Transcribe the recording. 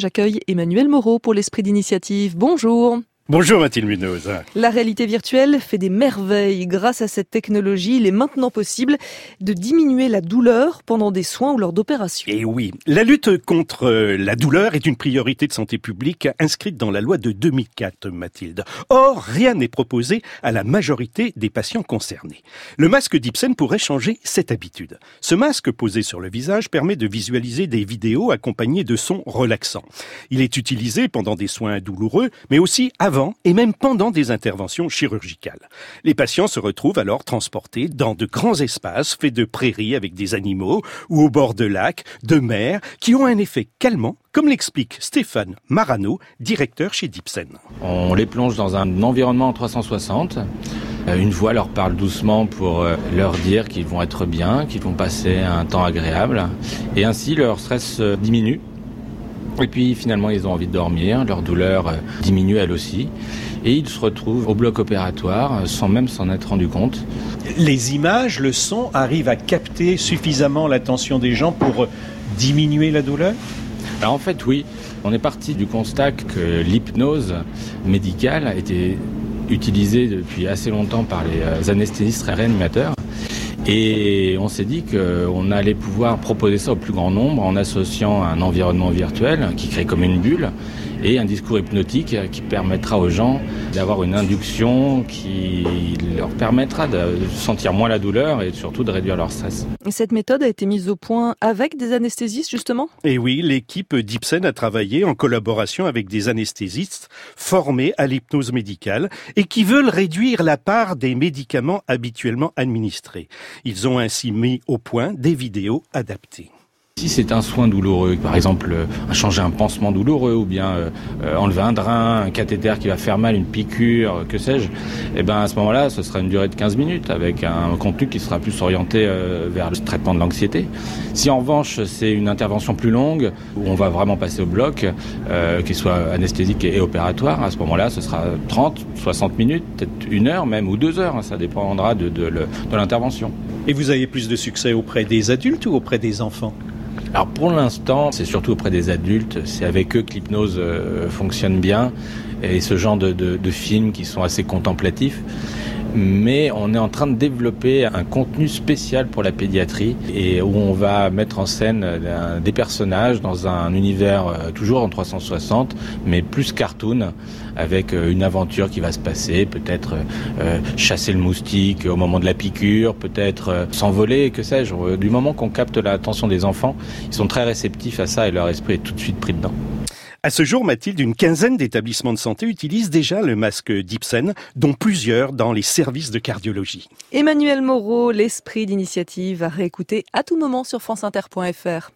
J'accueille Emmanuel Moreau pour l'Esprit d'initiative. Bonjour. Bonjour Mathilde Munoz. La réalité virtuelle fait des merveilles. Grâce à cette technologie, il est maintenant possible de diminuer la douleur pendant des soins ou lors d'opérations. Et oui, la lutte contre la douleur est une priorité de santé publique inscrite dans la loi de 2004, Mathilde. Or, rien n'est proposé à la majorité des patients concernés. Le masque d'Ipsen pourrait changer cette habitude. Ce masque posé sur le visage permet de visualiser des vidéos accompagnées de sons relaxants. Il est utilisé pendant des soins douloureux, mais aussi avant et même pendant des interventions chirurgicales. Les patients se retrouvent alors transportés dans de grands espaces faits de prairies avec des animaux ou au bord de lacs, de mers, qui ont un effet calmant, comme l'explique Stéphane Marano, directeur chez Dipsen. On les plonge dans un environnement en 360. Euh, une voix leur parle doucement pour euh, leur dire qu'ils vont être bien, qu'ils vont passer un temps agréable. Et ainsi, leur stress euh, diminue et puis finalement, ils ont envie de dormir, leur douleur euh, diminue elle aussi. Et ils se retrouvent au bloc opératoire euh, sans même s'en être rendu compte. Les images, le son arrivent à capter suffisamment l'attention des gens pour euh, diminuer la douleur? Alors en fait, oui. On est parti du constat que l'hypnose médicale a été utilisée depuis assez longtemps par les anesthésistes réanimateurs et on s'est dit qu'on allait pouvoir proposer ça au plus grand nombre en associant un environnement virtuel qui crée comme une bulle et un discours hypnotique qui permettra aux gens d'avoir une induction qui permettra de sentir moins la douleur et surtout de réduire leur stress. Cette méthode a été mise au point avec des anesthésistes justement? Et oui, l'équipe d'Ipsen a travaillé en collaboration avec des anesthésistes formés à l'hypnose médicale et qui veulent réduire la part des médicaments habituellement administrés. Ils ont ainsi mis au point des vidéos adaptées. Si c'est un soin douloureux, par exemple euh, changer un pansement douloureux ou bien euh, euh, enlever un drain, un cathéter qui va faire mal, une piqûre, que sais-je, eh ben à ce moment-là, ce sera une durée de 15 minutes avec un contenu qui sera plus orienté vers le traitement de l'anxiété. Si en revanche c'est une intervention plus longue où on va vraiment passer au bloc, qu'il soit anesthésique et, opératoire, à ce moment-là, ce sera 30, 60 minutes, peut-être une heure même ou deux heures, hein, ça dépendra de l'intervention. Et vous avez plus de succès auprès des adultes ou auprès des enfants? Alors pour l'instant, c'est surtout auprès des adultes, c'est avec eux que l'hypnose euh, fonctionne bien. Et ce genre de, de, de films qui sont assez contemplatifs mais on est en train de développer un contenu spécial pour la pédiatrie et où on va mettre en scène euh, des personnages dans un univers euh, toujours en 360, mais plus cartoon, avec une aventure qui va se passer, peut-être chasser le moustique au moment de la piqûre, peut-être s'envoler, que sais-je. Du moment qu'on capte l'attention des enfants, ils sont très réceptifs à ça et leur esprit est tout de suite pris dedans. À ce jour, Mathilde, une quinzaine d'établissements de santé utilisent déjà le masque d'Ipsen, dont plusieurs dans les services de cardiologie. Emmanuel Moreau, l'esprit d'initiative à réécouter à tout moment sur franceinter.fr.